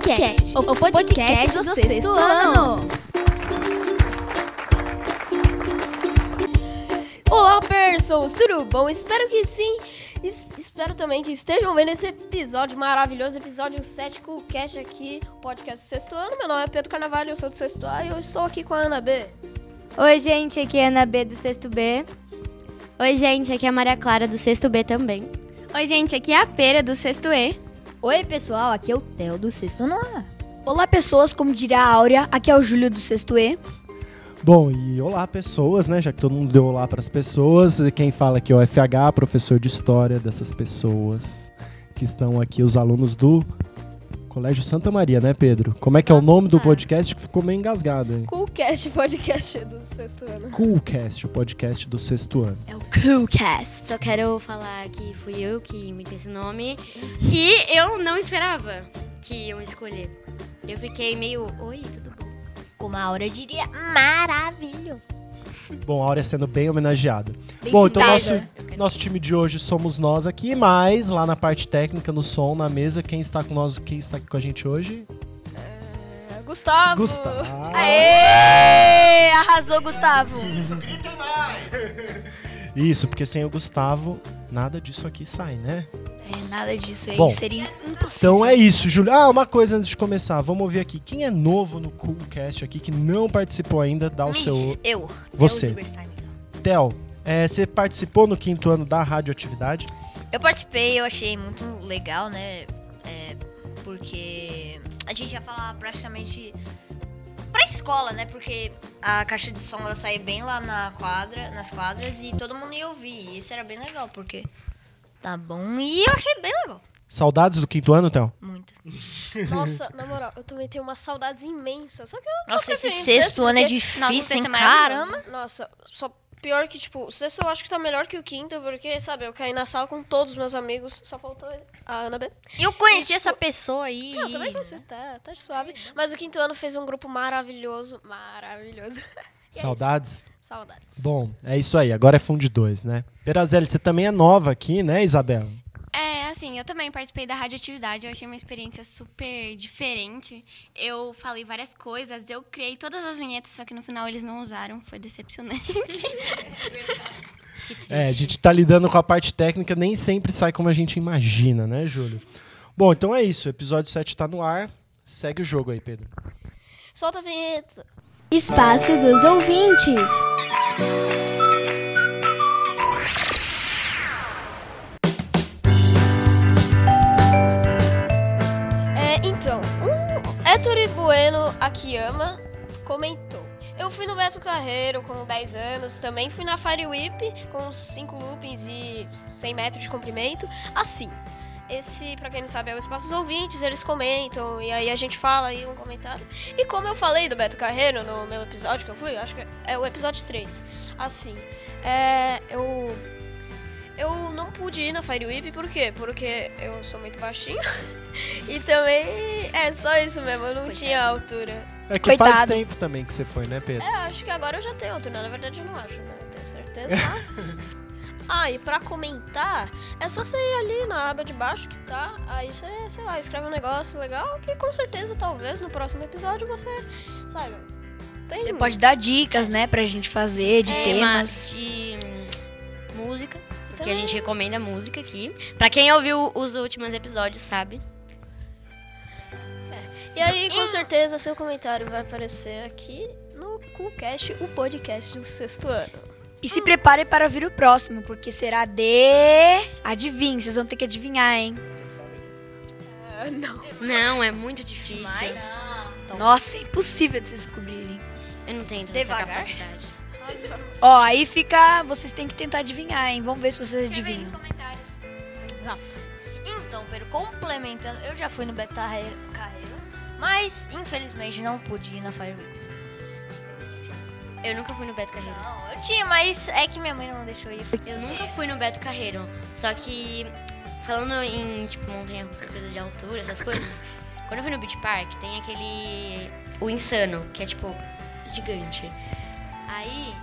Coolcast, o podcast do sexto ano. Olá, pessoas, tudo bom? Espero que sim. Es- espero também que estejam vendo esse episódio maravilhoso, episódio 7 com o Cash aqui, o podcast do sexto ano. Meu nome é Pedro Carnavalho, eu sou do sexto A e eu estou aqui com a Ana B. Oi, gente, aqui é a Ana B do sexto B. Oi, gente, aqui é a Maria Clara do sexto B também. Oi, gente, aqui é a Pera do sexto E. Oi, pessoal, aqui é o Theo do Sexto Ano A. Olá, pessoas, como diria a Áurea, aqui é o Júlio do sexto E. Bom, e olá pessoas, né? Já que todo mundo deu olá para as pessoas, quem fala aqui é o FH, professor de história dessas pessoas que estão aqui, os alunos do Colégio Santa Maria, né, Pedro? Como é que é o nome do podcast que ficou meio engasgado, hein? Coolcast, podcast do sexto ano. Coolcast, o podcast do sexto ano. É o Coolcast. Só quero falar que fui eu que inventei esse nome. E eu não esperava que iam escolher. Eu fiquei meio, oi, tudo bom? Como a Aura diria, maravilhoso. Bom, a Áurea sendo bem homenageada. Bem Bom, então nosso, nosso time de hoje somos nós aqui, mas lá na parte técnica, no som, na mesa, quem está com nós, quem está aqui com a gente hoje? É, Gustavo. Gustavo. Aê! Arrasou, Gustavo. Isso, porque sem o Gustavo, nada disso aqui sai, né? É, nada disso aí Bom, seria impossível. Então é isso, Júlio. Ah, uma coisa antes de começar, vamos ouvir aqui. Quem é novo no Coolcast aqui, que não participou ainda, dá o seu. Eu. Você. Theo, é, você participou no quinto ano da radioatividade? Eu participei, eu achei muito legal, né? É, porque a gente ia falar praticamente pra escola, né? Porque a caixa de som ela saía bem lá na quadra, nas quadras e todo mundo ia ouvir. E isso era bem legal, porque tá bom. E eu achei bem legal. Saudades do quinto ano, Theo? Muito. Nossa, na moral, eu também tenho umas saudades imensas. Só que eu tô Nossa, esse preferindo sexto ano é difícil, sexto hein? é. Caramba. Nossa, só pior que, tipo, o sexto eu acho que tá melhor que o quinto, porque, sabe, eu caí na sala com todos os meus amigos, só faltou a Ana B. E eu conheci E, tipo, essa pessoa aí. Não, também conheci, tá, tá suave. Mas o quinto ano fez um grupo maravilhoso, maravilhoso. E é Saudades? isso. Saudades. Bom, é isso aí. Agora é fundo de dois, né? Perazelli, você também é nova aqui, né, Isabela? É, assim, eu também participei da radioatividade, eu achei uma experiência super diferente. Eu falei várias coisas, eu criei todas as vinhetas, só que no final eles não usaram, foi decepcionante. É, a gente tá lidando com a parte técnica, nem sempre sai como a gente imagina, né, Júlio? Bom, então é isso. O episódio 7 tá no ar. Segue o jogo aí, Pedro. Solta a vinheta. Espaço dos ouvintes. Ettore Bueno Akiyama comentou. Eu fui no Beto Carreiro com 10 anos, também fui na Fire Whip com 5 loopings e 100 metros de comprimento. Assim, esse, pra quem não sabe, é o Espaço dos Ouvintes, eles comentam e aí a gente fala aí um comentário. E como eu falei do Beto Carreiro no meu episódio que eu fui, acho que é o episódio 3. Assim, é, eu eu não pude ir na Fire Whip, por quê? Porque eu sou muito baixinho. e também é só isso mesmo, eu não tinha altura. É que faz Coitado. tempo também que você foi, né, Pedro? É, acho que agora eu já tenho altura. Na verdade, eu não acho, né? Tenho certeza. ah, e pra comentar, é só você ir ali na aba de baixo que tá. Aí você, sei lá, escreve um negócio legal que com certeza, talvez, no próximo episódio você saiba. Tem Você pode dar dicas, né, pra gente fazer, de É, temas. de música, Então- a gente recomenda música aqui. Pra quem ouviu os últimos episódios, sabe? E aí, com certeza, seu comentário vai aparecer aqui no Coolcast, o podcast do sexto ano. E se prepare para ouvir o próximo, porque será de... Adivinhe, vocês vão ter que adivinhar, hein? Ah, não. Não, é muito difícil. Nossa, é impossível de vocês descobrirem. Eu não tenho tanta Devagar. capacidade. Ó, aí fica... Vocês têm que tentar adivinhar, hein? Vamos ver se vocês adivinham. comentários. Exato. Então, Pedro, complementando, eu já fui no Beto Carreiro, Carreiro, mas infelizmente não pude ir na Fire Week. Eu nunca fui no Beto Carreiro. Não, eu tinha, mas é que minha mãe não deixou ir. Eu nunca fui no Beto Carreiro. Só que, falando em, tipo, montanha-russa, coisa de altura, essas coisas. Quando eu fui no Beach Park, tem aquele... O Insano, que é, tipo, gigante. Aí,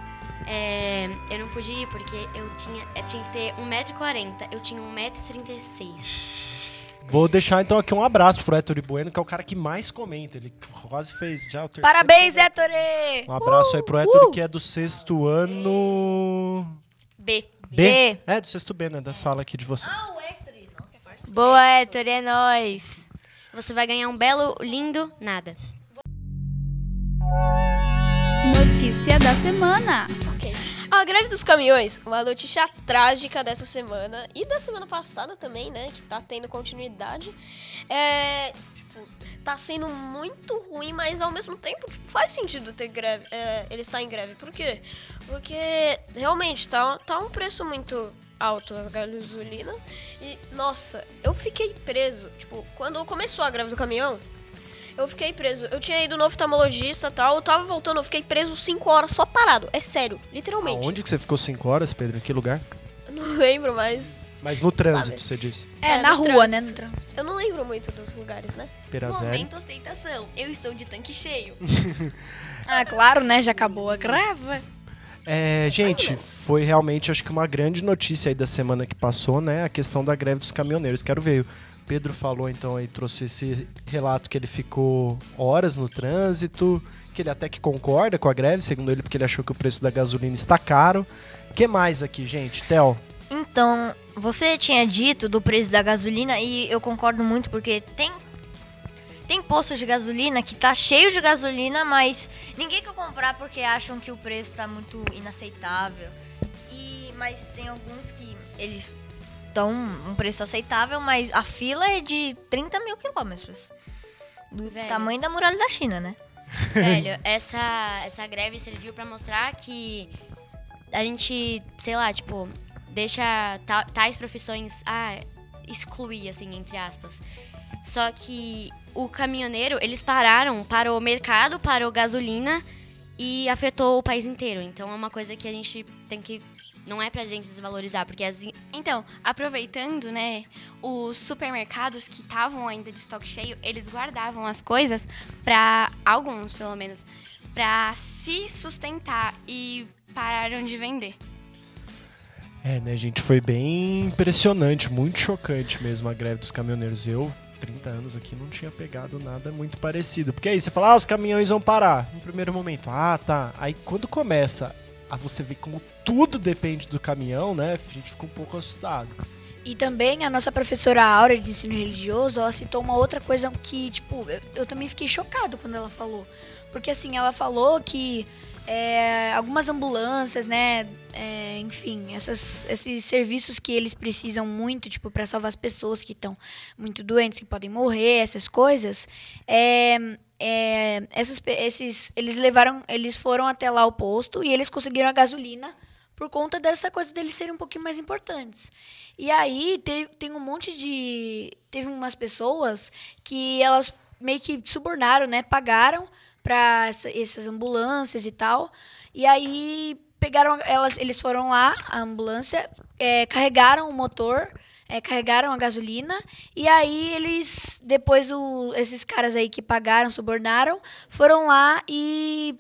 é, eu não pude ir porque eu tinha, eu tinha que ter 1,40m. Eu tinha 1,36m. Vou deixar então aqui um abraço pro Héctor Bueno, que é o cara que mais comenta. Ele quase fez já o terceiro. Parabéns, Héctor! Um abraço aí pro Héctor, que é do sexto ano. B. B? É, do sexto B, né? Da sala aqui de vocês. Boa, Héctor, é nóis. Você vai ganhar um belo, lindo nada. Notícia da semana. A greve dos caminhões, uma notícia trágica dessa semana e da semana passada também, né? Que tá tendo continuidade. É. Tipo, tá sendo muito ruim, mas ao mesmo tempo tipo, faz sentido ter greve. É, ele está em greve. Por quê? Porque realmente tá, tá um preço muito alto a gasolina. E, nossa, eu fiquei preso. Tipo, quando começou a greve do caminhão, eu fiquei preso. Eu tinha ido no oftalmologista e tal. Eu tava voltando, eu fiquei preso 5 horas só parado. É sério, literalmente. Onde que você ficou cinco horas, Pedro? Em que lugar? Eu não lembro, mas. Mas no trânsito, Sabe. você disse. É, É, na rua, trânsito. né? No trânsito. Eu não lembro muito dos lugares, né? Perazelo. Momento ostentação. Eu estou de tanque cheio. Ah, claro, né? Já acabou a greve. É, gente, foi realmente, acho que uma grande notícia aí da semana que passou, né? A questão da greve dos caminhoneiros. Quero ver. Pedro falou então aí, trouxe esse relato que ele ficou horas no trânsito, que ele até que concorda com a greve, segundo ele, porque ele achou que o preço da gasolina está caro. Que mais aqui, gente? Theo? Então, você tinha dito do preço da gasolina e eu concordo muito porque tem tem posto de gasolina que tá cheio de gasolina, mas ninguém quer comprar porque acham que o preço tá muito inaceitável. E mas tem alguns que eles dão um preço aceitável, mas a fila é de 30 mil quilômetros. Do Velho. tamanho da muralha da China, né? Velho, essa, essa greve serviu pra mostrar que a gente, sei lá, tipo, deixa ta- tais profissões, ah, excluir, assim, entre aspas. Só que o caminhoneiro, eles pararam, parou o mercado, parou gasolina e afetou o país inteiro. Então é uma coisa que a gente tem que. Não é pra gente desvalorizar, porque as, Então, aproveitando, né, os supermercados que estavam ainda de estoque cheio, eles guardavam as coisas pra alguns, pelo menos, pra se sustentar e pararam de vender. É, né, gente? Foi bem impressionante, muito chocante mesmo a greve dos caminhoneiros. Eu, 30 anos aqui, não tinha pegado nada muito parecido. Porque aí você fala, ah, os caminhões vão parar. No primeiro momento, ah, tá. Aí quando começa a você ver como tudo depende do caminhão, né? A gente fica um pouco assustado. E também a nossa professora Aura de ensino religioso, ela citou uma outra coisa que, tipo, eu, eu também fiquei chocado quando ela falou. Porque assim, ela falou que é, algumas ambulâncias, né, é, enfim, essas, esses serviços que eles precisam muito, tipo, para salvar as pessoas que estão muito doentes, que podem morrer, essas coisas, é, é, essas, esses, eles levaram, eles foram até lá o posto e eles conseguiram a gasolina por conta dessa coisa deles serem um pouquinho mais importantes. E aí te- tem um monte de. Teve umas pessoas que elas meio que subornaram, né? Pagaram para essas ambulâncias e tal. E aí pegaram. Elas, eles foram lá, a ambulância, é, carregaram o motor. É, carregaram a gasolina e aí eles depois o, esses caras aí que pagaram subornaram foram lá e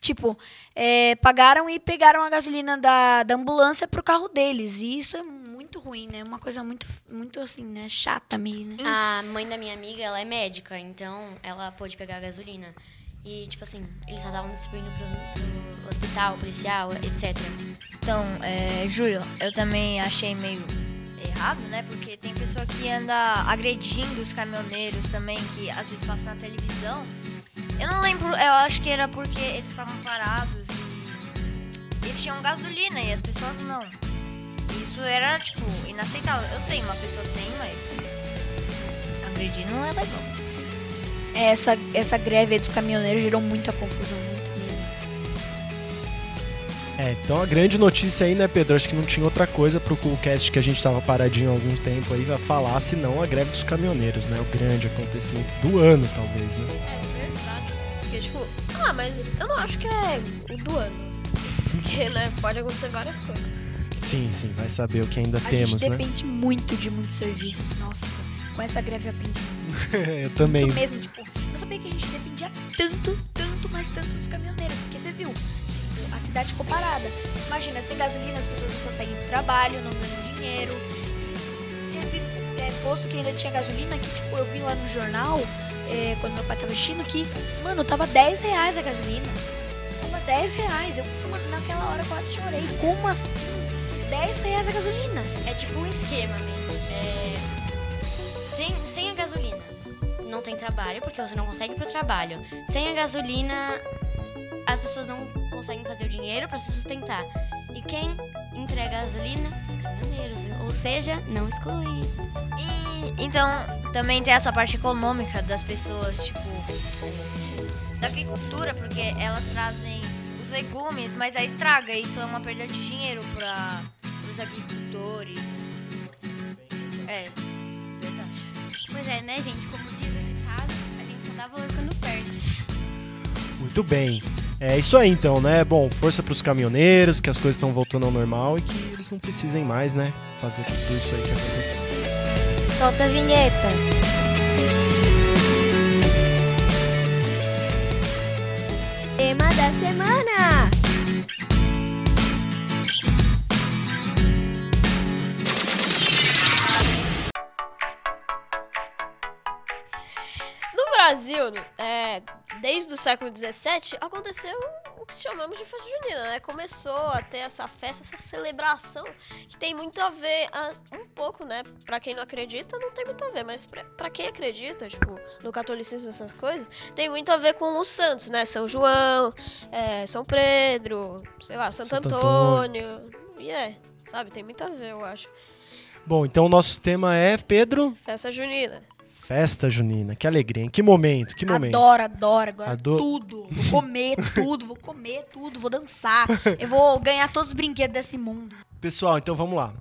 tipo é, pagaram e pegaram a gasolina da, da ambulância pro carro deles. E isso é muito ruim, né? Uma coisa muito, muito assim, né? Chata meio, né? A mãe da minha amiga, ela é médica, então ela pôde pegar a gasolina. E, tipo assim, eles só estavam distribuindo pro, pro hospital, policial, etc. Então, é, Júlio, eu também achei meio errado, né? Porque tem pessoa que anda agredindo os caminhoneiros também, que às vezes passa na televisão. Eu não lembro, eu acho que era porque eles ficavam parados e eles tinham gasolina e as pessoas não. Isso era, tipo, inaceitável. Eu sei, uma pessoa tem, mas agredir não é legal. Essa, essa greve dos caminhoneiros gerou muita confusão. É, então a grande notícia aí, né, Pedro? Acho que não tinha outra coisa pro Coolcast que a gente tava paradinho há algum tempo aí a falar, senão a greve dos caminhoneiros, né? O grande acontecimento do ano, talvez, né? É verdade. Porque, tipo, ah, mas eu não acho que é o do ano. Porque, né, pode acontecer várias coisas. Sim, sim, vai saber o que ainda A temos, gente né? depende muito de muitos serviços. Nossa, com essa greve eu aprendi muito. Eu também. Muito mesmo, tipo, eu não sabia que a gente dependia tanto, tanto, mas tanto dos caminhoneiros. Porque você viu, cidade ficou parada. Imagina, sem gasolina as pessoas não conseguem ir pro trabalho, não ganham dinheiro. É, é posto que ainda tinha gasolina, que tipo, eu vi lá no jornal, é, quando meu pai tava assistindo, que, mano, tava 10 reais a gasolina. Tava 10 reais. Eu, mano, naquela hora quase chorei. Como assim? 10 reais a gasolina. É tipo um esquema mesmo. É, sem, sem a gasolina, não tem trabalho, porque você não consegue ir pro trabalho. Sem a gasolina, as pessoas não conseguem fazer o dinheiro para se sustentar. E quem entrega a gasolina? Os caminhoneiros. Ou seja, não exclui. E então também tem essa parte econômica das pessoas, tipo, da agricultura, porque elas trazem os legumes, mas aí estraga. Isso é uma perda de dinheiro para os agricultores. É, verdade. Pois é, né, gente? Como diz o ditado, a gente só dá valor quando perde. Muito bem. É isso aí então, né? Bom, força pros caminhoneiros, que as coisas estão voltando ao normal e que eles não precisem mais, né? Fazer tudo isso aí que aconteceu. Solta a vinheta. Tema da semana. No Brasil, é, desde o século XVII, aconteceu o que chamamos de festa junina, né? Começou a ter essa festa, essa celebração, que tem muito a ver, ah, um pouco, né? Pra quem não acredita, não tem muito a ver, mas pra, pra quem acredita, tipo, no catolicismo, essas coisas, tem muito a ver com os santos, né? São João, é, São Pedro, sei lá, Santo, Santo Antônio. E é, sabe? Tem muito a ver, eu acho. Bom, então o nosso tema é, Pedro, Festa junina. Festa junina. Que alegria, hein? Que momento, que momento. Adoro, adoro. Agora tudo. Vou comer tudo, vou comer tudo, vou dançar. Eu vou ganhar todos os brinquedos desse mundo. Pessoal, então vamos lá.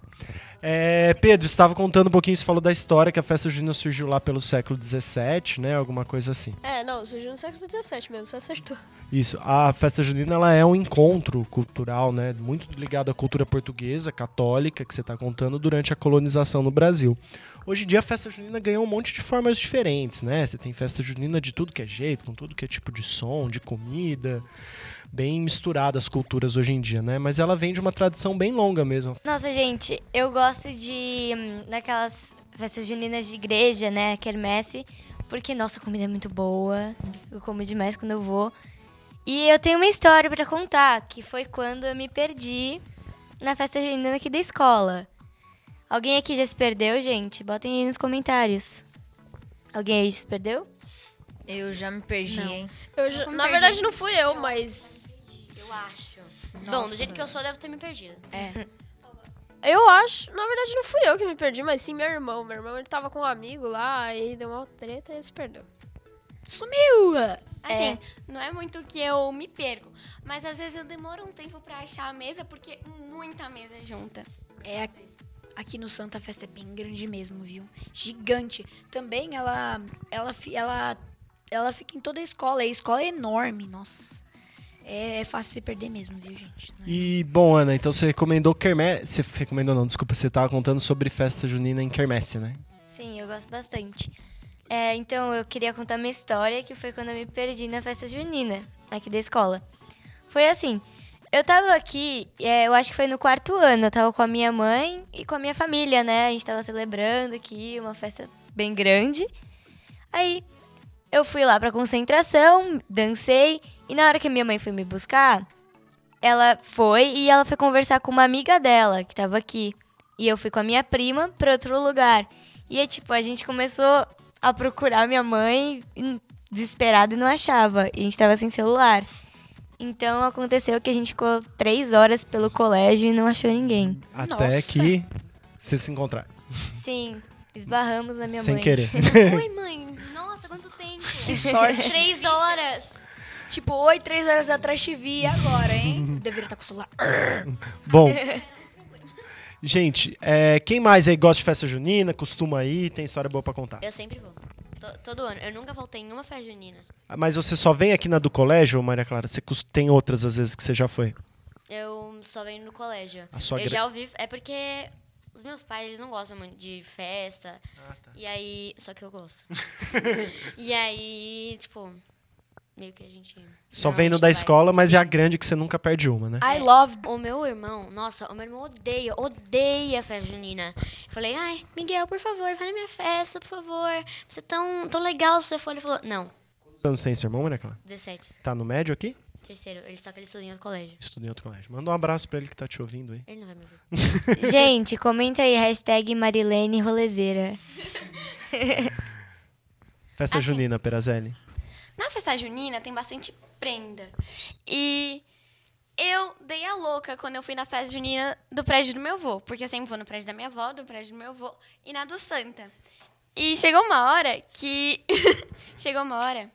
É, Pedro, você estava contando um pouquinho, você falou da história que a festa junina surgiu lá pelo século XVII, né? Alguma coisa assim. É, não, surgiu no século XVII mesmo, você acertou. Isso. A festa junina ela é um encontro cultural, né? Muito ligado à cultura portuguesa, católica, que você está contando durante a colonização no Brasil. Hoje em dia a festa junina ganhou um monte de formas diferentes, né? Você tem festa junina de tudo que é jeito, com tudo que é tipo de som, de comida, bem misturado as culturas hoje em dia, né? Mas ela vem de uma tradição bem longa mesmo. Nossa, gente, eu gosto de. hum, daquelas festas juninas de igreja, né? Quermesse. Porque, nossa, a comida é muito boa. Eu como demais quando eu vou. E eu tenho uma história pra contar, que foi quando eu me perdi na festa junina aqui da escola. Alguém aqui já se perdeu, gente? Botem aí nos comentários. Alguém aí se perdeu? Eu já me perdi, Não. hein? Eu já- na perdi. verdade, não fui eu, mas. Eu acho. Bom, do jeito que eu sou, deve ter me perdido. Eu acho. Na verdade, não fui eu que me perdi, mas sim meu irmão. Meu irmão ele tava com um amigo lá, aí deu uma treta e ele se perdeu. Sumiu! Assim, não é muito que eu me perco, mas às vezes eu demoro um tempo pra achar a mesa porque muita mesa junta. É, aqui no Santa a festa é bem grande mesmo, viu? Gigante. Também ela ela ela ela fica em toda a escola, e a escola é enorme, nossa. É, é fácil se perder mesmo, viu, gente? Não é- E, bom, Ana, então você recomendou quermesse. Você recomendou não, desculpa, você estava contando sobre festa junina em quermesse, né? Sim, eu gosto bastante. É, então, eu queria contar minha história, que foi quando eu me perdi na festa junina, aqui da escola. Foi assim, eu tava aqui, é, eu acho que foi no quarto ano, eu tava com a minha mãe e com a minha família, né? A gente tava celebrando aqui, uma festa bem grande. Aí, eu fui lá pra concentração, dancei, e na hora que a minha mãe foi me buscar, ela foi e ela foi conversar com uma amiga dela, que tava aqui. E eu fui com a minha prima pra outro lugar. E aí, tipo, a gente começou a procurar minha mãe desesperado e não achava. E a gente tava sem celular. Então aconteceu que a gente ficou três horas pelo colégio e não achou ninguém. Até Nossa. que vocês se encontraram. Sim, esbarramos na minha sem mãe. querer. Oi, mãe. Quanto tempo. Que sorte. Três horas. tipo, oi, três horas atrás te vi agora, hein? Deveria estar com o celular. Bom. Gente, é, quem mais aí gosta de festa junina, costuma ir, tem história boa pra contar? Eu sempre vou. To- todo ano. Eu nunca voltei em uma festa junina. Mas você só vem aqui na do colégio, Maria Clara? Você tem outras às vezes que você já foi? Eu só venho no colégio. A sua eu gra- já ouvi. É porque os meus pais eles não gostam muito de festa. Ah, tá. E aí. Só que eu gosto. e aí, tipo. meio que a gente. Só vem no da vai. escola, mas é a Sim. grande que você nunca perde uma, né? I love. O meu irmão, nossa, o meu irmão odeia, odeia a festa junina. Eu falei, ai, Miguel, por favor, vai na minha festa, por favor. Você é tão, tão legal se você for. Ele falou, não, Quantos anos tem seu irmão, Maria Clara? 17, Tá no médio aqui? Terceiro. Ele só que ele estuda em outro colégio. Estuda em outro colégio. Manda um abraço pra ele que tá te ouvindo aí. Ele não vai me ouvir. Gente, comenta aí, hashtag Marilene Rolezeira. Festa Assim. junina, Perazelli. Na festa junina tem bastante prenda. E eu dei a louca quando eu fui na festa junina do prédio do meu avô. Porque eu sempre vou no prédio da minha avó, do prédio do meu avô e na do Santa. E chegou uma hora que. chegou uma hora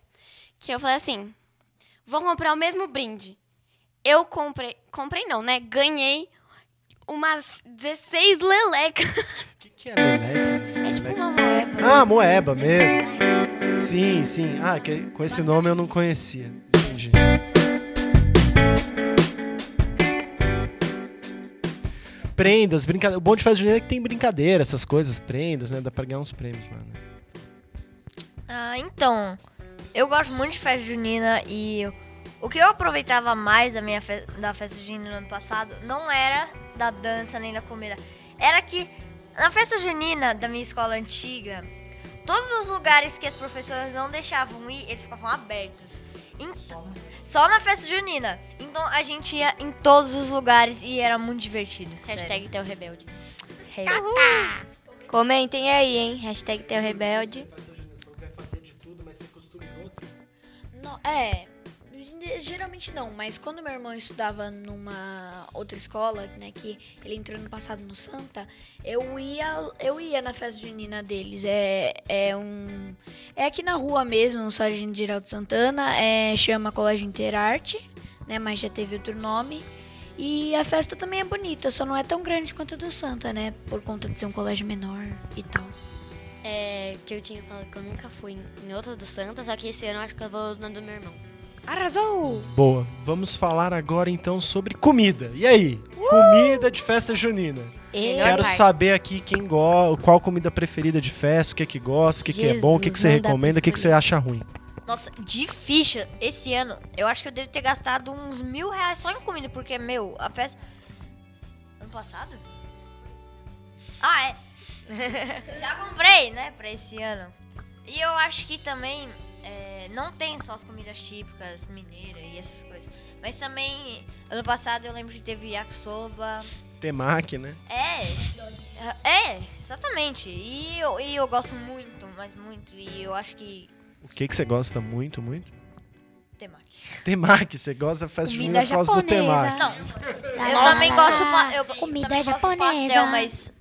que eu falei assim: vou comprar o mesmo brinde. Eu comprei. Comprei não, né? Ganhei umas 16 lelecas. O que, que é leleque? É tipo uma moeba. Ah, moeba mesmo. Sim, sim. Ah, que- com esse nome eu não conhecia. Entendi. Prendas, brincadeira. O bom de festa junina é que tem brincadeira, essas coisas, prendas, né? Dá pra ganhar uns prêmios lá, né? Ah, então, eu gosto muito de festa junina e o que eu aproveitava mais da minha fe- da festa junina no ano passado não era da dança nem da comida. Era que na festa junina da minha escola antiga, todos os lugares que as professoras não deixavam ir, eles ficavam abertos. Em- só na festa junina. Então a gente ia em todos os lugares e era muito divertido. sério. Hashtag Teu Rebelde. Hey. Comentem aí, hein? Hashtag Teu Rebelde. É. Geralmente não, mas quando meu irmão estudava numa outra escola, né, que ele entrou no passado no Santa, eu ia, eu ia na festa junina deles. É, é um é aqui na rua mesmo, no Sargento Geraldo Santana, é chama Colégio Interarte, né, mas já teve outro nome. E a festa também é bonita, só não é tão grande quanto a do Santa, né, por conta de ser um colégio menor e tal. É, que eu tinha falado que eu nunca fui em outra do Santa, só que esse ano eu acho que eu vou na do meu irmão. Arrasou! Boa. Vamos falar agora então sobre comida. E aí? Comida de festa junina. Melhor Quero parte. saber aqui quem gosta, qual comida preferida de festa, o que que gosta, o que, que é bom, o que, que você recomenda, o que, que você acha ruim. Nossa, de ficha, esse ano, eu acho que eu devo ter gastado uns mil reais só em comida, porque, meu, a festa. Ano passado? Já comprei, né, pra esse ano. E eu acho que também é, não tem só as comidas típicas mineiras e essas coisas. Mas também, ano passado eu lembro que teve yakisoba. Temaki, né? É, é, exatamente. E eu, e eu gosto muito, mas muito. E eu acho que. O que, que você gosta muito, muito? Temaki. Temaki, você gosta da festa Comida junina por causa do temaki. Não, eu também gosto. Eu Comida também gosto do japonesa. pastel, mas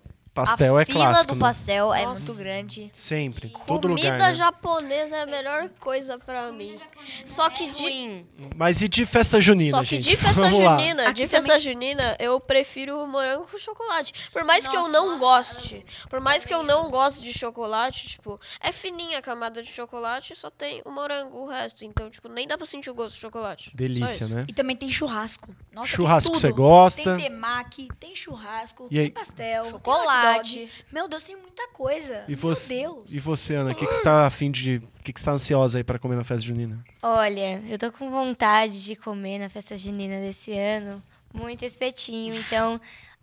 Pastel a é fila clássico, do né? pastel é Nossa. muito grande. Sempre, todo Comida lugar, né? japonesa é a melhor coisa pra mim. Só que de Ruim. Mas e de festa junina, Só que gente? de festa Vamos lá. junina, Aqui de festa junina, eu prefiro morango com chocolate. Por mais que eu não goste, por mais que eu não goste de chocolate, tipo, é fininha a camada de chocolate, só tem o morango, o resto. Então, tipo, nem dá pra sentir o gosto de chocolate. Delícia, né? E também tem churrasco. Nossa, Churrasco tem você tudo. gosta? Tem temaki, tem churrasco, E aí? tem pastel, tem Chocolate. Dog. Meu Deus, tem muita coisa. E você, Meu Deus. e você Ana, o que, que você tá afim de. O que, que você tá ansiosa aí pra comer na festa junina? Olha, eu tô com vontade de comer na festa junina desse ano muito espetinho. Então,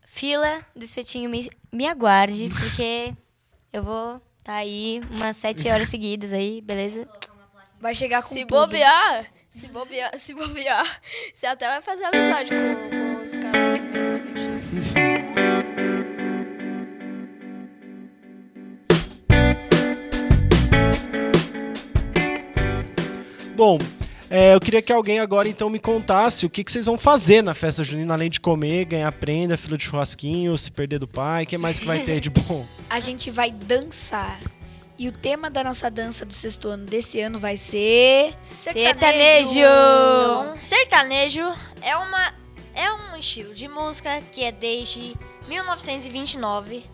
fila do espetinho me, me aguarde, porque eu vou tá aí umas sete horas seguidas aí, beleza? Vai chegar com Se tudo. bobear, se bobear, se bobear, você até vai fazer amizade com, com os caras que vêm. Bom, é, eu queria que alguém agora então me contasse o que, que vocês vão fazer na festa junina, além de comer, ganhar prenda, fila de churrasquinho, se perder do pai, o que mais que vai ter de bom? A gente vai dançar. E o tema da nossa dança do sexto ano desse ano vai ser... Sertanejo! Então, sertanejo é uma é um estilo de música que é desde 1929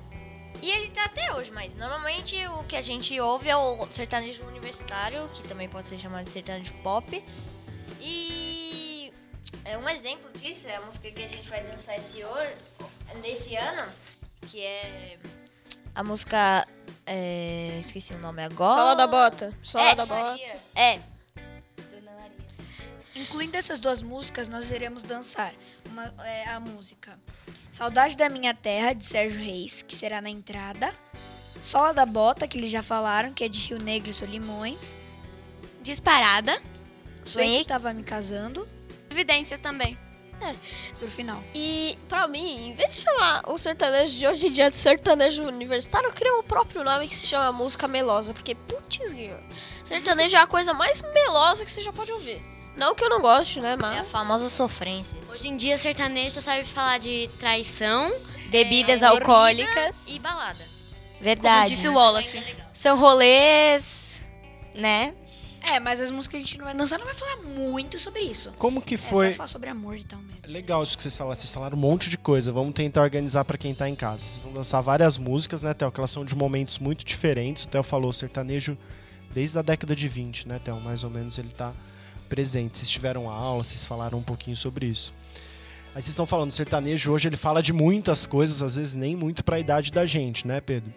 e ele tá até hoje, mas normalmente o que a gente ouve é o sertanejo universitário, que também pode ser chamado de sertanejo pop. E é um exemplo disso é a música que a gente vai dançar esse ano, nesse ano, que é a música é, esqueci o nome agora. Sola da bota, sola É. da bota. É, Incluindo essas duas músicas, nós iremos dançar uma- é, a música Saudade da Minha Terra, de Sérgio Reis, que será na entrada. Sola da Bota, que eles já falaram, que é de Rio Negro e Solimões. Disparada. Sonhei que tava me casando, Evidência também. pro final. E pra mim, em vez de chamar o sertanejo de hoje em dia de sertanejo universitário, eu queria um próprio nome que se chama música melosa. Porque, putz, sertanejo é a coisa mais melosa que você já pode ouvir. Não que eu não goste, né? É a Mas. famosa sofrência. Hoje em dia, sertanejo só sabe falar de traição Bebidas é, alcoólicas. e balada. Verdade. Disse o Wallace. São rolês, né? É, mas as músicas que a gente não vai dançar não vai falar muito sobre isso. Como que É só foi? falar sobre amor e tal mesmo. Legal isso que vocês falaram. Vocês falaram um monte de coisa. Vamos tentar organizar pra quem tá em casa. Vocês vão dançar várias músicas, né, Theo? Que elas são de momentos muito diferentes. O Theo falou sertanejo desde a década de 20, né, Theo? Mais ou menos ele tá presente. Vocês tiveram aula, vocês falaram um pouquinho sobre isso. Aí vocês estão falando, sertanejo hoje ele fala de muitas coisas, às vezes nem muito pra idade da gente, né, Pedro?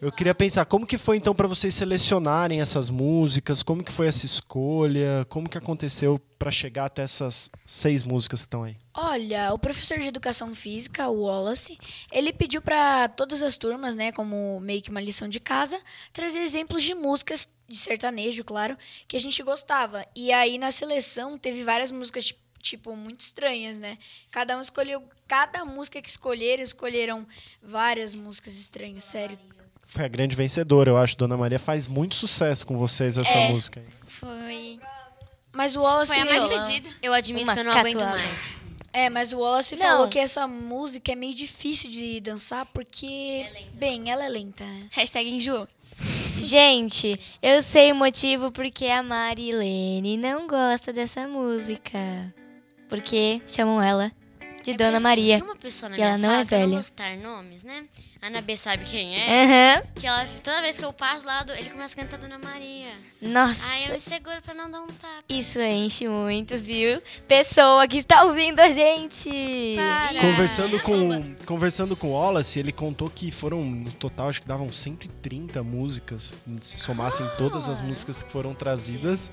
Eu queria pensar, como que foi então pra vocês selecionarem essas músicas? Como que foi essa escolha? Como que aconteceu pra chegar até essas seis músicas que estão aí? Olha, o professor de educação física, o Wallace, ele pediu para todas as turmas, né, como meio que uma lição de casa, trazer exemplos de músicas de sertanejo, claro, que a gente gostava. E aí na seleção teve várias músicas ti- tipo muito estranhas, né? Cada um escolheu, cada música que escolheram, escolheram várias músicas estranhas, sério. Foi a grande vencedora, eu acho. Dona Maria faz muito sucesso com vocês essa É. música. aí. Foi. Mas o Wallace Foi a mais pedida. Eu admito Uma que eu não aguento catuaba. mais. É, mas o Wallace Não. falou que essa música é meio difícil de dançar porque, bem, ela é lenta, né? Hashtag enjoou. Gente, eu sei o motivo porque a Marilene não gosta dessa música. Porque chamam ela de É Dona Maria. Tem uma pessoa na E minha ela não sala é que eu não velha. vou citar nomes, né? A Ana B sabe quem é. Aham. Que ela, toda vez que eu passo lá, ele começa a cantar Dona Maria. Nossa. Aí eu me seguro pra não dar um tapa. Isso enche muito, viu? Pessoa que está ouvindo a gente. Para. Conversando com, conversando com o Wallace, ele contou que foram, no total, acho que davam 130 músicas, se somassem todas as músicas que foram trazidas.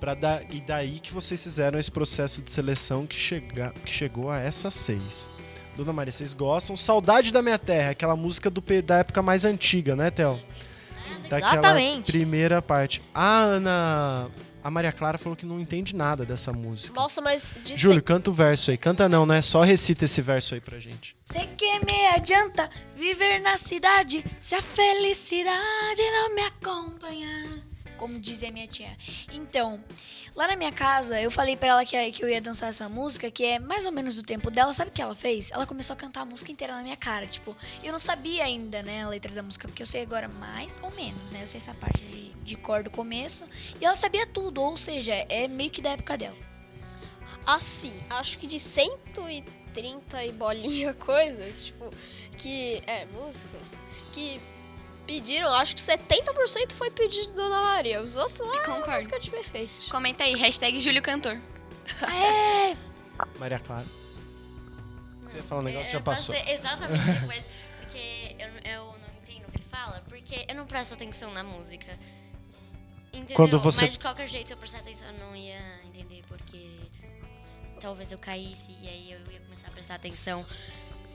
Pra dar, e daí que vocês fizeram esse processo de seleção que, chega, que chegou a essas seis. Dona Maria, vocês gostam? Saudade da Minha Terra, aquela música do, da época mais antiga, né, Theo? Daquela Exatamente. primeira parte. A Ana. A Maria Clara falou que não entende nada dessa música. Nossa, mas Júlio, canta o verso aí. Canta não, né? Só recita esse verso aí pra gente. De que me adianta viver na cidade se a felicidade não me acompanhar? Como dizia minha tia. Então, lá na minha casa, eu falei pra ela que, que eu ia dançar essa música, que é mais ou menos do tempo dela. Sabe o que ela fez? Ela começou a cantar a música inteira na minha cara. Tipo, eu não sabia ainda, né, a letra da música, porque eu sei agora mais ou menos, né? Eu sei essa parte de, de cor do começo. E ela sabia tudo, ou seja, é meio que da época dela. Assim, acho que de 130 e bolinha coisas, tipo, que. É, músicas, que pediram, acho que 70% foi pedido de Dona Maria. Os outros lá, concordo. Comenta aí, hashtag Júlio Cantor. Maria Clara. Você ia falar um negócio, É, já passou. exatamente. Porque eu, não- eu não entendo o que ele fala, porque eu não presto atenção na música. Entendeu? Quando você- Mas de qualquer jeito, se eu prestar atenção, eu não ia entender, porque talvez eu caísse e aí eu ia começar a prestar atenção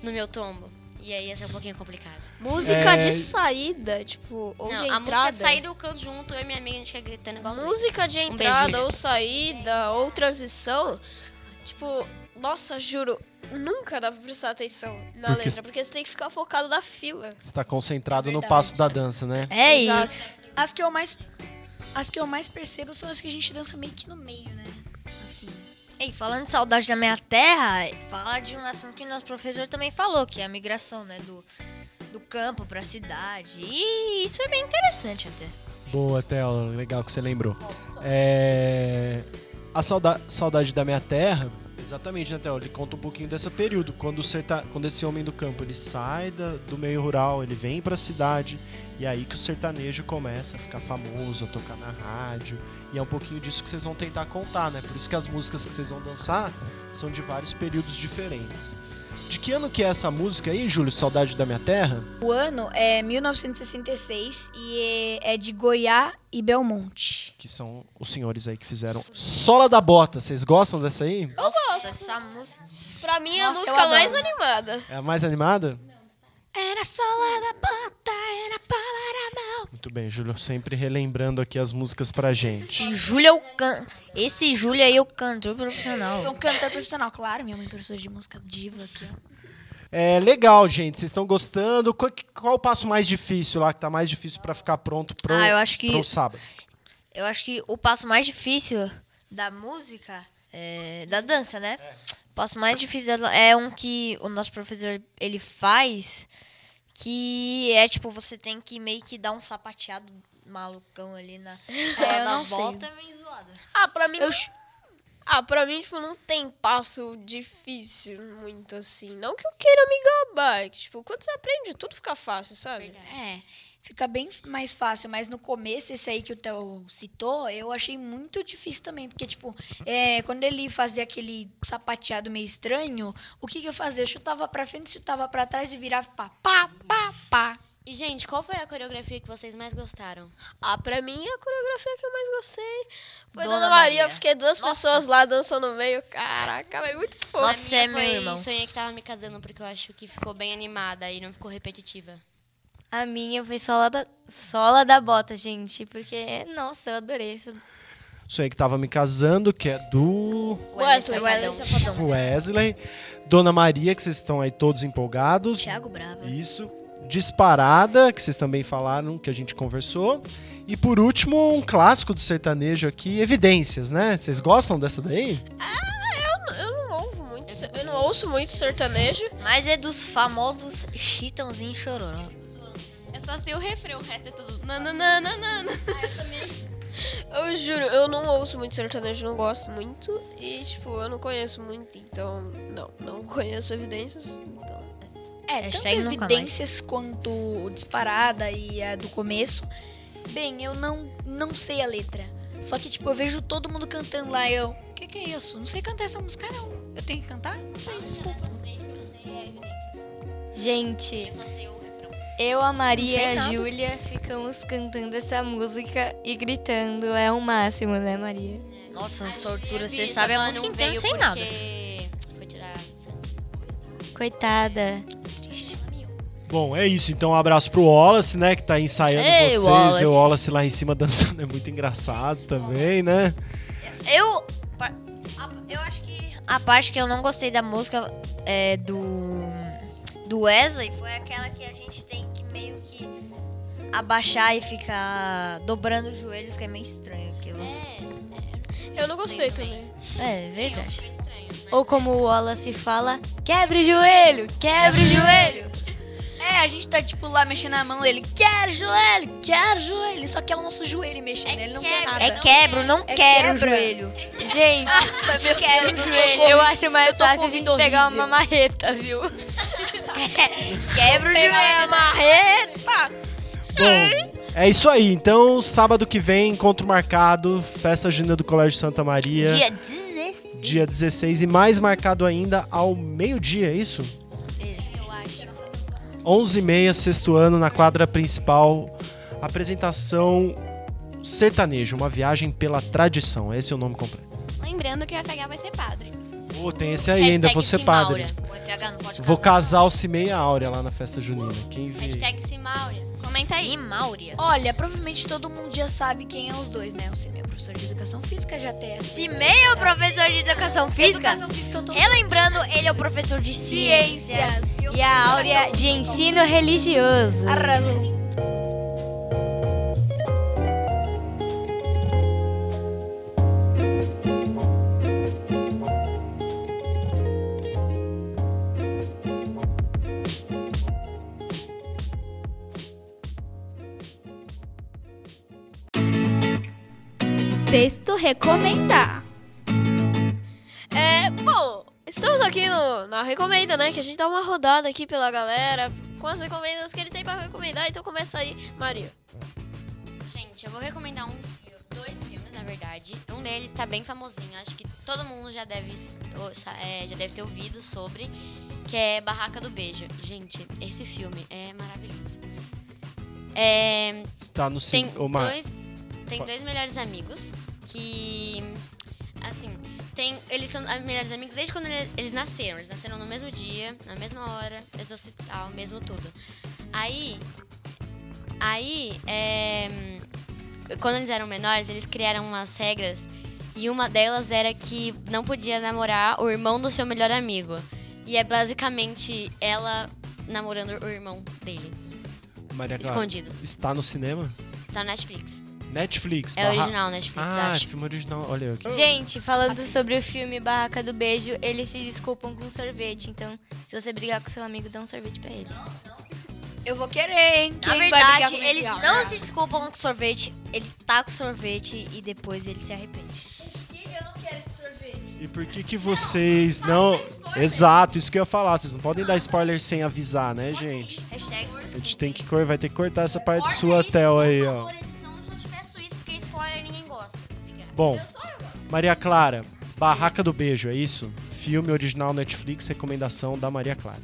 no meu tombo. E aí ia ser um pouquinho complicado. Música É. de saída, tipo, ou não, de a música entrada. de saída eu canto junto, eu e minha amiga, a gente fica gritando igual. Música de entrada Júlia. ou saída ou transição, tipo, nossa, juro, nunca dá pra prestar atenção na Porque- letra, porque você tem que ficar focado na fila. Você tá concentrado no passo da dança, né? É isso. As que eu mais. As que eu mais percebo são as que a gente dança meio que no meio, né? Ei, falando de saudade da minha terra, fala de um assunto que nosso professor também falou, que é a migração, né, do, do campo pra cidade. E isso é bem interessante até. Boa, Theo. Legal que você lembrou. É... A sauda- saudade da minha terra, exatamente, né, Theo? Ele conta um pouquinho desse período. Quando, você tá... Quando esse homem do campo ele sai da- do meio rural, ele vem pra cidade. E aí que o sertanejo começa a ficar famoso, a tocar na rádio. E é um pouquinho disso que vocês vão tentar contar, né? Por isso que as músicas que vocês vão dançar são de vários períodos diferentes. De que ano que é essa música aí, Júlio? Saudade da minha terra? O ano é 1966 e é é de Goiás e Belmonte. Que são os senhores aí que fizeram. Sola da Bota, vocês gostam dessa aí? Nossa, essa música. Pra mim, é a Nossa, eu música mais animada. É a mais animada? Era sola da bota, era para mão. Muito bem, Júlio, sempre relembrando aqui as músicas pra gente. Esse Júlio é o can... Esse Júlio aí é o cantor profissional. Sou um cantor profissional, claro. Minha mãe é professora de música diva aqui, ó. É legal, gente. Vocês estão gostando? Qual, qual o passo mais difícil lá, que tá mais difícil pra ficar pronto pro, Ah, eu acho que- pro sábado? Eu acho que o passo mais difícil da música é da dança, né? O passo mais difícil da é um que o nosso professor ele faz que é tipo você tem que meio que dar um sapateado malucão ali na É, eu não sei. volta, é meio zoado. Ah, pra mim. Eu Ah, pra mim, tipo, não tem passo difícil muito assim. Não que eu queira me gabar. é que, Tipo, quando você aprende, tudo fica fácil, sabe? É, fica bem mais fácil, mas no começo, esse aí que o Theo citou, eu achei muito difícil também, porque, tipo, é, quando ele fazia aquele sapateado meio estranho, o que, que eu fazia? Eu chutava pra frente, chutava pra trás e virava pá, pá, pá, pá. E, gente, qual foi a coreografia que vocês mais gostaram? Ah, pra mim, a coreografia que eu mais gostei foi Dona Dona, Maria, Maria. porque duas Nossa. pessoas lá dançando no meio. Caraca, é muito fofo. Nossa, é meu foi irmão. Sonhei que tava me casando, porque eu acho que ficou bem animada e não ficou repetitiva. A minha foi sola da, sola da bota, gente. Porque, nossa, eu adorei essa. Sonhei que tava me casando, que é do Wesley, Safadão. Safadão. Wesley. Dona Maria, que vocês estão aí todos empolgados. Thiago Brava. Isso. Disparada, que vocês também falaram, que a gente conversou. E por último, um clássico do sertanejo aqui, Evidências, né? Vocês gostam dessa daí? Eu não ouço muito, eu não ouço muito sertanejo. Mas é dos famosos Chitãozinho e Chororó. Eu só sei o refrão, o resto é tudo nananana. Eu juro, eu não ouço muito sertanejo, não gosto muito. E, tipo, eu não conheço muito, então. Não, não conheço evidências. Então. É, tanto Hashtag mais. evidências quanto disparada e a do começo. Bem, eu não, não sei a letra. Só que, tipo, eu vejo todo mundo cantando lá e eu. O que, que é isso? Não sei cantar essa música, não. Eu tenho que cantar? Não sei, desculpa. Gente, Eu a Maria e a. Júlia ficamos cantando essa música e gritando. É o máximo, né, Maria? Nossa, sortura, você sabe a ela música não inteira veio sem porque nada. Foi tirar. Coitada. Bom, é isso. Então, um abraço pro Wallace, né? Que tá ensaiando Ei, vocês. Wallace. E o Wallace lá em cima dançando é muito engraçado também, né? Eu. Eu acho que. A parte que eu não gostei da música é, do. Do Wesley foi aquela que a gente abaixar e ficar dobrando os joelhos, que é meio estranho aquilo. Eu não gostei também. É, verdade. Estranho. mas Ou como o Wallace fala, quebre o joelho, quebre o joelho. É, a gente tá, tipo, lá mexendo a mão dele. Quer joelho, quer joelho. Só que é o nosso joelho mexendo. ele não quer quebra, nada. É quebro, não É quero o quebra. joelho. Gente, Nossa, meu Quero Deus, joelho. eu acho mais Eu fácil a gente pegar horrível. uma marreta, viu? Quebra o joelho. marreta! Bom, é isso aí. Então, sábado que vem, encontro marcado, festa junina do Colégio Santa Maria. Dia 16. Dia 16 e mais marcado ainda ao meio-dia, é isso? eu acho. 11h30, sexto ano, na quadra principal. Apresentação sertanejo, uma viagem pela tradição. Esse é o nome completo. Lembrando que o FH vai ser padre. Pô, tem esse aí ainda, vou ser padre. Simaura. Não pode Vou casar o Cimei e a Áurea lá na festa junina. Quem vê. Hashtag Simáurea. Comenta aí. E Máurea. Olha, provavelmente todo mundo já sabe quem é os dois, né? O Simeu, professor de educação física, já tem. Cimei é o professor de educação física? Educação física eu tô. Relembrando, ele é o professor de ciências. E a áurea de ensino religioso. Arrasou. Sexto recomendar. É, bom, estamos aqui no, na Recomenda, né? Que a gente dá uma rodada aqui pela galera com as recomendas que ele tem pra recomendar. Então começa aí, Maria. Gente, eu vou recomendar um filme, dois filmes, na verdade. Um deles tá bem famosinho, acho que todo mundo já deve, é, já deve ter ouvido sobre, que é Barraca do Beijo. Gente, esse filme é maravilhoso. É, Está no tem dois, tem dois melhores amigos que, assim, tem, eles são melhores amigos desde quando ele- eles nasceram. Eles nasceram no mesmo dia, na mesma hora, mesmo hospital, mesmo tudo. Aí, aí, é, quando eles eram menores, eles criaram umas regras e uma delas era que não podia namorar o irmão do seu melhor amigo. E é basicamente ela namorando o irmão dele, Maria Clara. escondido. Está no cinema? Tá na Netflix. Netflix. É barra- original Netflix, Ah, acho. filme original. Olha aqui. Gente, falando sobre o filme Barraca do Beijo, eles se desculpam com sorvete. Então, se você brigar com seu amigo, dá um sorvete pra ele. Eu vou querer, hein? Na Quem brigar verdade, eles não se desculpam com sorvete, ele tá com sorvete e depois ele se arrepende. E por que que vocês não... Exato, isso que eu ia falar. Vocês não podem dar spoiler sem avisar, né, gente? Hashtag A gente tem que cor... vai ter que cortar essa parte sua, Theo, aí, ó. Bom, Maria Clara, Barraca do Beijo, é isso? Filme original Netflix, recomendação da Maria Clara.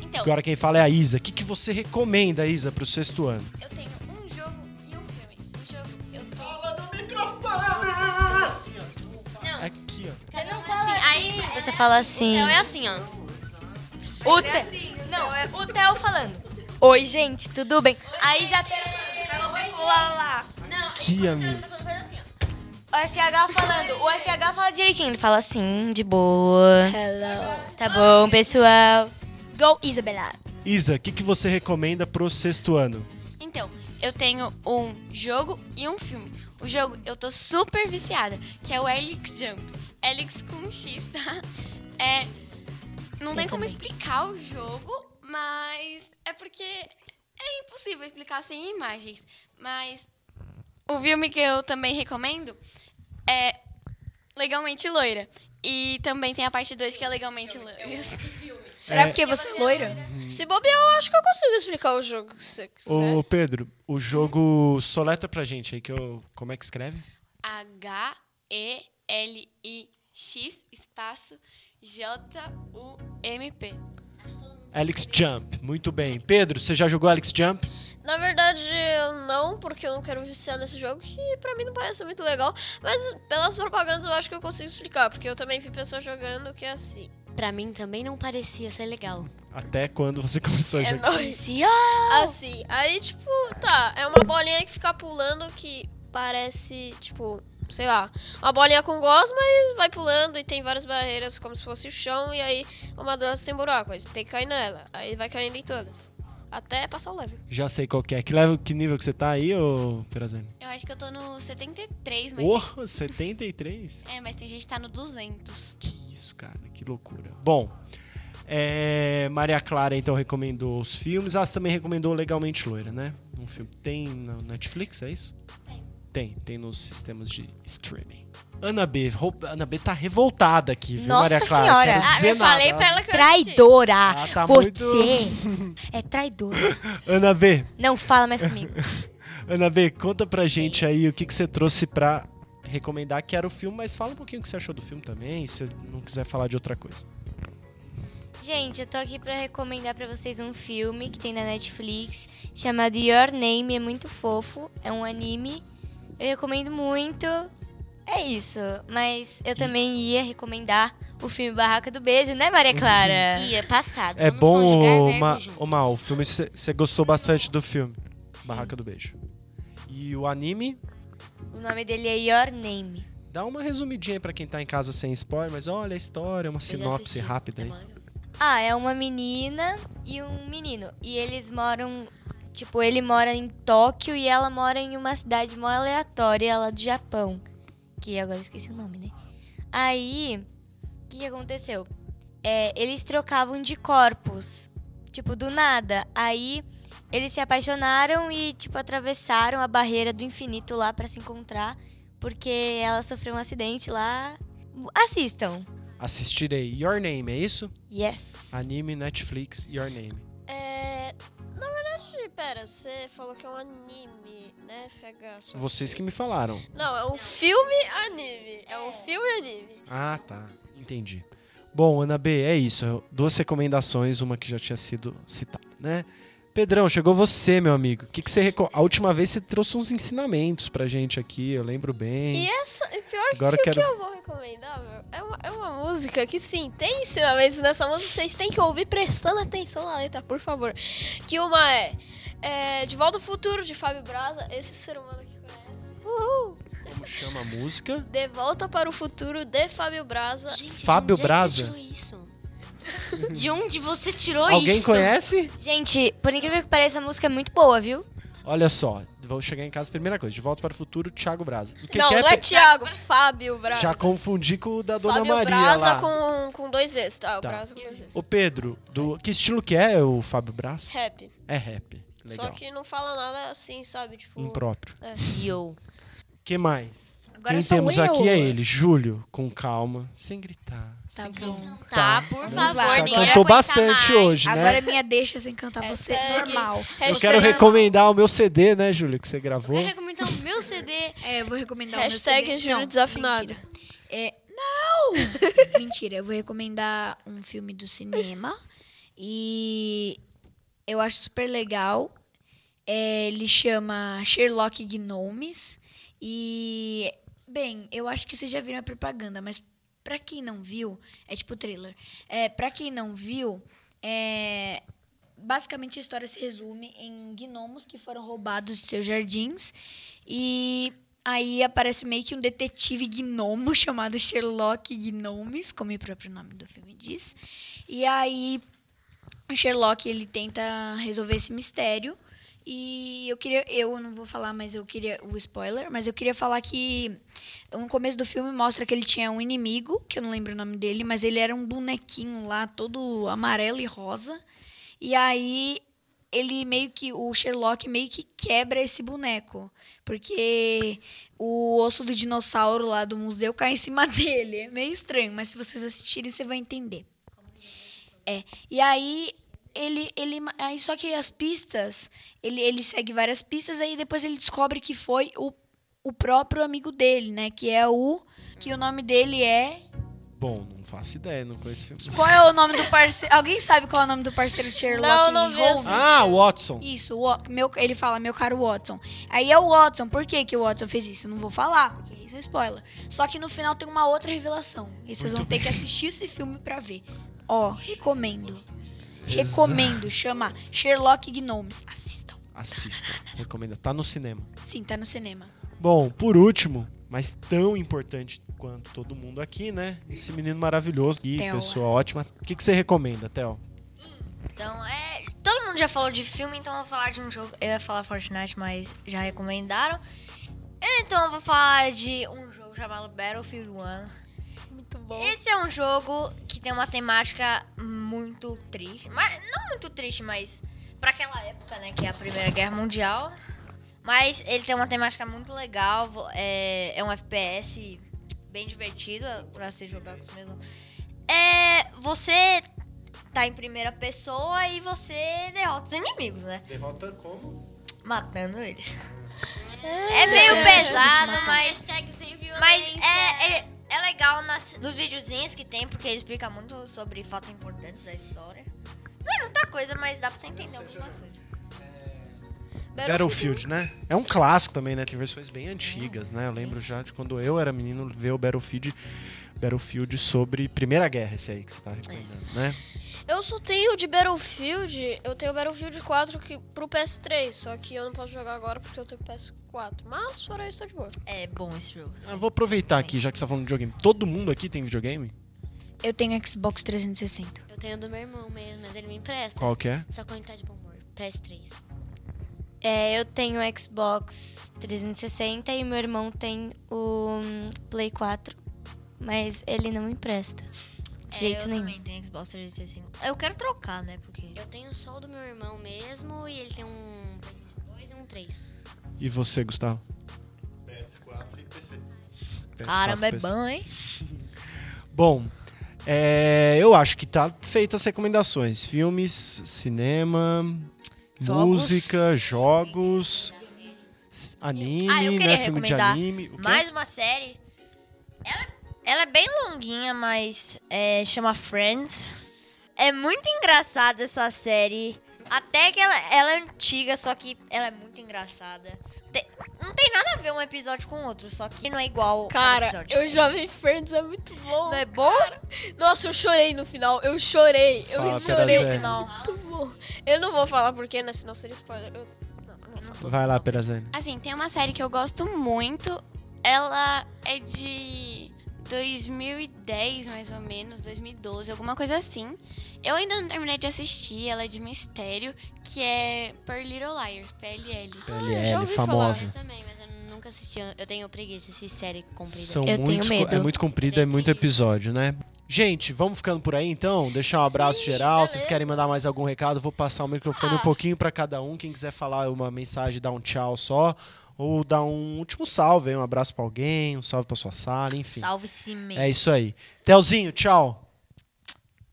Então, Agora quem fala é a Isa. O que, que você recomenda, Isa, pro sexto ano? eu tenho um jogo e um filme. Um jogo, eu tô... Aqui, ó. Você não fala assim, aí... Você fala assim. Então é assim, ó. O Te... Não, o Theo falando. Oi, gente, tudo bem? A Isa Aqui, amigo. O FH falando. O FH fala direitinho. Ele fala assim, de boa. Hello. Tá bom, pessoal. Go, Isabela. Isa, o que, que você recomenda pro sexto ano? Então, eu tenho um jogo e um filme. O jogo eu tô super viciada, que é o Helix Jump. Helix com X, tá? É. Não tem como explicar o jogo, mas é porque é impossível explicar sem imagens. Mas o filme que eu também recomendo é Legalmente Loira. E também tem a parte 2 que é Legalmente Loira. Será É. porque você é loira? Se bobear, eu acho que eu consigo explicar o jogo se. Ô, Pedro, o jogo soleta pra gente aí, que eu... Como é que escreve? H-E-L-I-X espaço J-U-M-P. Alex Jump, muito bem. Pedro, você já jogou Alex Jump? Na verdade, eu não, porque eu não quero viciar nesse jogo, que pra mim não parece muito legal. Mas pelas propagandas eu acho que eu consigo explicar, porque eu também vi pessoas jogando que é assim. Pra mim também não parecia ser legal. Até quando você começou a É jogar? nóis. Assim, aí tipo, tá, é uma bolinha que fica pulando que parece, tipo, sei lá, uma bolinha com gosma e vai pulando e tem várias barreiras como se fosse o chão e aí uma delas tem buraco, aí você tem que cair nela, aí vai caindo em todas. Até passar o level. Já sei qual que é. Que, level, que nível que você tá aí, ô Perazene? Eu acho que eu tô no 73, mas, Oh, 73? tem, é, mas tem gente que tá no 200. Que isso, cara, que loucura. Bom, é, Maria Clara então recomendou os filmes. Ah, você também recomendou Legalmente Loira, né? Um filme. Tem na Netflix, é isso? Tem. Tem, tem nos sistemas de streaming. Ana B, Ana B tá revoltada aqui, viu, Nossa Maria Clara? Senhora. Quero Ah, eu falei nada. pra ela que. Traidora! Ah, tá Você é traidora. Ana B, Não fala mais comigo. Ana B, conta pra gente aí o que, que você trouxe pra recomendar, que era o filme, mas fala um pouquinho o que você achou do filme também, se não quiser falar de outra coisa. Gente, eu tô aqui pra recomendar pra vocês um filme que tem na Netflix chamado Your Name, é muito fofo, é um anime. Eu recomendo muito. É isso, mas eu também ia recomendar o filme Barraca do Beijo, né, Maria Clara? Ia, passado. É Vamos bom, ô Mal, o filme, você gostou bastante do filme, Barraca do Beijo. E o anime, O nome dele é Your Name. dá uma resumidinha aí pra quem tá em casa sem spoiler, mas olha a história, uma Eu sinopse rápida é aí. legal. Ah, é uma menina e um menino. E eles moram. Tipo, ele mora em Tóquio e ela mora em uma cidade mó aleatória lá do Japão. Que agora eu esqueci o nome, né? Aí, o que, que aconteceu? É, eles trocavam de corpos. Tipo, do nada. Aí, eles se apaixonaram e, tipo, atravessaram a barreira do infinito lá pra se encontrar. Porque ela sofreu um acidente lá. Assistam. Assistirei Your Name, é isso? Yes. Anime, Netflix, Your Name. É. Pera, você falou que é um anime, né? Só- Vocês que me falaram. Não, é um filme anime. É um filme anime. Ah, tá. Entendi. Bom, Ana B, é isso. Duas recomendações, uma que já tinha sido citada, né? Pedrão, chegou você, meu amigo. O que, que você reco... A última vez você trouxe uns ensinamentos pra gente aqui, eu lembro bem. E essa, e pior Agora que quero- o que eu vou recomendar, meu, é uma, é uma música que sim, tem ensinamentos nessa música, vocês têm que ouvir prestando atenção na letra, por favor. Que uma é, é De Volta ao Futuro, de Fábio Braza, esse ser humano que conhece. Uhul! Como chama a música? De Volta para o Futuro, de Fábio Braza. Gente, Fábio de onde é que Braza? você tirou isso? De onde você tirou Alguém isso? conhece? Gente, por incrível que pareça, a música é muito boa, viu? Olha só, vou chegar em casa, primeira coisa, de volta para o futuro, Thiago Braza. E que não, que não é Thiago, Fábio Braza. Já confundi com o da Dona Fábio Maria Braza lá. com, com dois Es, tá? O Tá. Braza com dois Es. Ô Pedro, do... que estilo que é o Fábio Braza? Rap. É rap. Legal. Só que não fala nada assim, sabe? Tipo. Impróprio. Yo. que mais? Agora Quem sou temos eu. aqui é ele, Júlio, com calma, sem gritar. Tá sem bom. Tá, por Vamos favor, lá. Já ninguém cantou bastante mais. hoje, Agora né? é minha deixa sem cantar você Hashtag- normal. Eu Hashtag- quero recomendar o meu CD, né, Júlio, que você gravou. Eu recomendo o meu CD. É, eu vou recomendar Hashtag o meu CD. Júlio Não, desafinado. mentira. É, não! mentira, eu vou recomendar um filme do cinema. E eu acho super legal. É, ele chama Sherlock Gnomes. E, bem, eu acho que vocês já viram a propaganda, mas pra quem não viu, é tipo trailer. É, pra quem não viu, é, basicamente a história se resume em gnomos que foram roubados de seus jardins. E aí aparece meio que um detetive gnomo chamado Sherlock Gnomes, como o próprio nome do filme diz. E aí o Sherlock ele tenta resolver esse mistério. E eu queria, eu não vou falar, mas eu queria o spoiler, mas eu queria falar que no começo do filme mostra que ele tinha um inimigo, que eu não lembro o nome dele, mas ele era um bonequinho lá, todo amarelo e rosa. E aí ele meio que o Sherlock meio que quebra esse boneco, porque o osso do dinossauro lá do museu cai em cima dele. É meio estranho, mas se vocês assistirem você vai entender. É. E aí ele ele aí só que as pistas, ele ele segue várias pistas aí depois ele descobre que foi o o próprio amigo dele, né, que é o que o nome dele é Bom, não faço ideia, não conheço esse filme. Qual é o nome do parceiro? Alguém sabe qual é o nome do parceiro de Sherlock Não, não Holmes? Ah, Watson. Isso, o meu, ele fala, meu caro Watson. Aí é o Watson, por que, que o Watson fez isso? Eu não vou falar, porque isso é spoiler. Só que no final tem uma outra revelação. E vocês vão ter que assistir esse filme pra ver. Ó, recomendo. Recomendo, chama Sherlock Gnomes. Assistam. Assista, recomenda. Tá no cinema. Sim, tá no cinema. Bom, por último, mas tão importante quanto todo mundo aqui, né? Esse menino maravilhoso aqui, Theo. pessoa ótima. O que, que você recomenda, Theo? Então, é. Todo mundo já falou de filme, então eu vou falar de um jogo. Eu ia falar Fortnite, mas já recomendaram. Então eu vou falar de um jogo chamado Battlefield 1. Muito bom. Esse é um jogo que tem uma temática muito triste. Mas não muito triste, mas pra aquela época, né? Que é a Primeira Guerra Mundial. Mas ele tem uma temática muito legal. É, é um FPS bem divertido pra se jogar com os mesmos. É. Você tá em primeira pessoa e você derrota os inimigos, né? Derrota como? Matando eles. É meio pesado, mas. Mas é, é, é legal nas, nos videozinhos que tem, porque ele explica muito sobre fatos importantes da história. Não é muita coisa, mas dá pra você entender algumas coisas. Battlefield, né? É um clássico também, né? Tem versões bem antigas, né? Eu lembro já de quando eu era menino ver o Battlefield, Battlefield sobre Primeira Guerra, esse aí que você tá recomendando, né? Eu só tenho de Battlefield, eu tenho Battlefield 4 que, pro PS3, só que eu não posso jogar agora porque eu tenho PS4. Mas fora isso, tá de boa. É bom esse jogo. Ah, vou aproveitar aqui, já que você tá falando de videogame. Todo mundo aqui tem videogame? Eu tenho Xbox 360. Eu tenho do meu irmão mesmo, mas ele me empresta. Qual que é? Só quando ele tá de bom humor. PS3. É, eu tenho o Xbox 360 e meu irmão tem o hum, Play 4. Mas ele não me empresta. De jeito É, eu nenhum. também tenho Xbox 360. Eu quero trocar, né? Porque. Eu tenho só o do meu irmão mesmo e ele tem um PlayStation 2 e um 3. E você, Gustavo? PS4 e PC. PS4, Caramba, é PC. bom, hein? Bom, é, eu acho que tá feitas as recomendações. Filmes, cinema, Jogos. música, jogos, anime, Ah, né? Filme de anime. Mais uma série. Ela é Ela é bem longuinha, mas é, chama Friends. É muito engraçada essa série. Até que ela, ela é antiga, só que ela é muito engraçada. Tem- não tem nada a ver um episódio com o outro, só que não é igual Cara, episódio. eu já vi Friends, é muito bom. Não é bom? Nossa, eu chorei no final. Eu chorei. Eu Fala, chorei no final. Muito bom. Eu não vou falar porquê, né? Senão seria spoiler. Eu, não, não vou falar. Vai lá, Perazane. Assim, tem uma série que eu gosto muito. Ela é de 2010, mais ou menos, 2012, alguma coisa assim. Eu ainda não terminei de assistir, ela é de mistério, que é Per Little Liars, PLL. já PLL, ouvi famosa. Eu também, mas eu nunca assisti. Eu- tenho preguiça de assistir série comprida. São Eu tenho muito, medo. É muito comprido, é muito episódio, né? Gente, vamos ficando por aí então? Deixar um abraço Sim, geral. Vocês beleza. querem mandar mais algum recado? Vou passar o microfone um pouquinho pra cada um. Quem quiser falar uma mensagem, dar um tchau só. Ou dar um último salve, aí, um abraço pra alguém, um salve pra sua sala, enfim. Salve-se meia. É isso aí. Telzinho, tchau.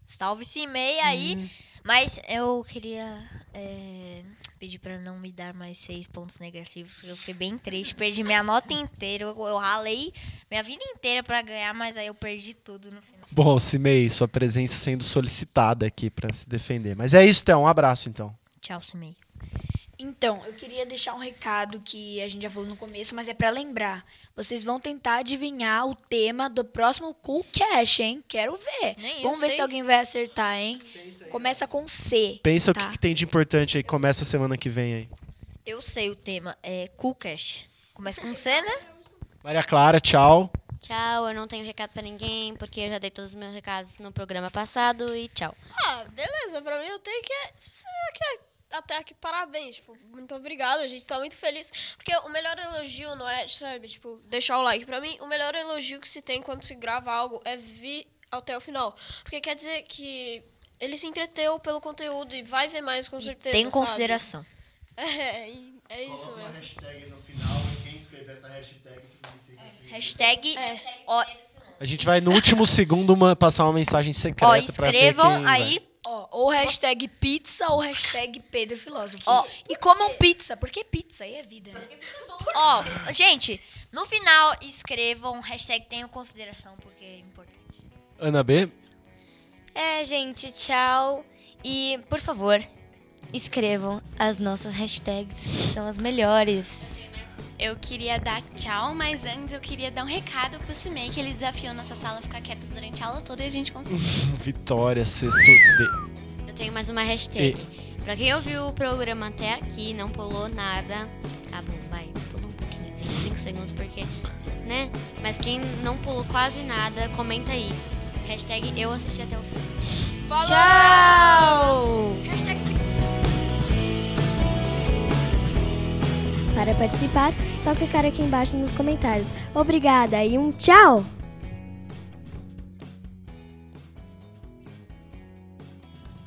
Salve-se meia aí. Hum. Mas eu queria é, pedir pra não me dar mais seis pontos negativos, porque eu fiquei bem triste. Perdi minha nota inteira. Eu, eu ralei minha vida inteira pra ganhar, mas aí eu perdi tudo no final. Bom, Cimei, sua presença sendo solicitada aqui pra se defender. Mas é isso, então. Um abraço, então. Tchau, Cimei. Então, eu queria deixar um recado que a gente já falou no começo, mas é pra lembrar. Vocês vão tentar adivinhar o tema do próximo Cool Cash, hein? Quero ver. Nem Vamos ver sei. se alguém vai acertar, hein? Começa com C. Pensa tá? o que, que tem de importante aí. Começa a semana que vem aí. Eu sei o tema, é Cool Cash. Começa com C, né? Maria Clara, tchau. Tchau, eu não tenho recado pra ninguém, porque eu já dei todos os meus recados no programa passado e tchau. Ah, beleza. Pra mim, eu tenho que. Se você quer até aqui, parabéns. Tipo, muito obrigado. A gente tá muito feliz. Porque o melhor elogio não é, sabe, tipo, deixar o like. Pra mim, o melhor elogio que se tem quando se grava algo é vir até o final. Porque quer dizer que ele se entreteu pelo conteúdo e vai ver mais com certeza. Tem sabe? consideração. É, e é isso Coloca uma mesmo. hashtag no final e quem escrever essa hashtag significa que... Hashtag. É. Ó, A gente vai no último segundo uma- passar uma mensagem secreta ó, escrevam quem vai. Ó, ou hashtag pizza ou hashtag Pedro Filósofo. Ó. E comam pizza, porque pizza aí é vida, né? Ó, gente, no final escrevam hashtag tenham consideração, porque é importante. Ana B, É, gente, tchau. E, por favor, escrevam as nossas hashtags, que são as melhores. Eu queria dar tchau, mas antes eu queria dar um recado pro Cimei, que ele desafiou nossa sala a ficar quieta durante a aula toda e a gente conseguiu. Vitória, sexto D. Tenho mais uma hashtag. Pra quem ouviu o programa até aqui, não pulou nada, tá bom, vai, pula um pouquinho, 5 segundos, porque, né? Mas quem não pulou quase nada, comenta aí. Hashtag eu assisti até o fim. Tchau! Para participar, só clicar aqui embaixo nos comentários. Obrigada e um tchau!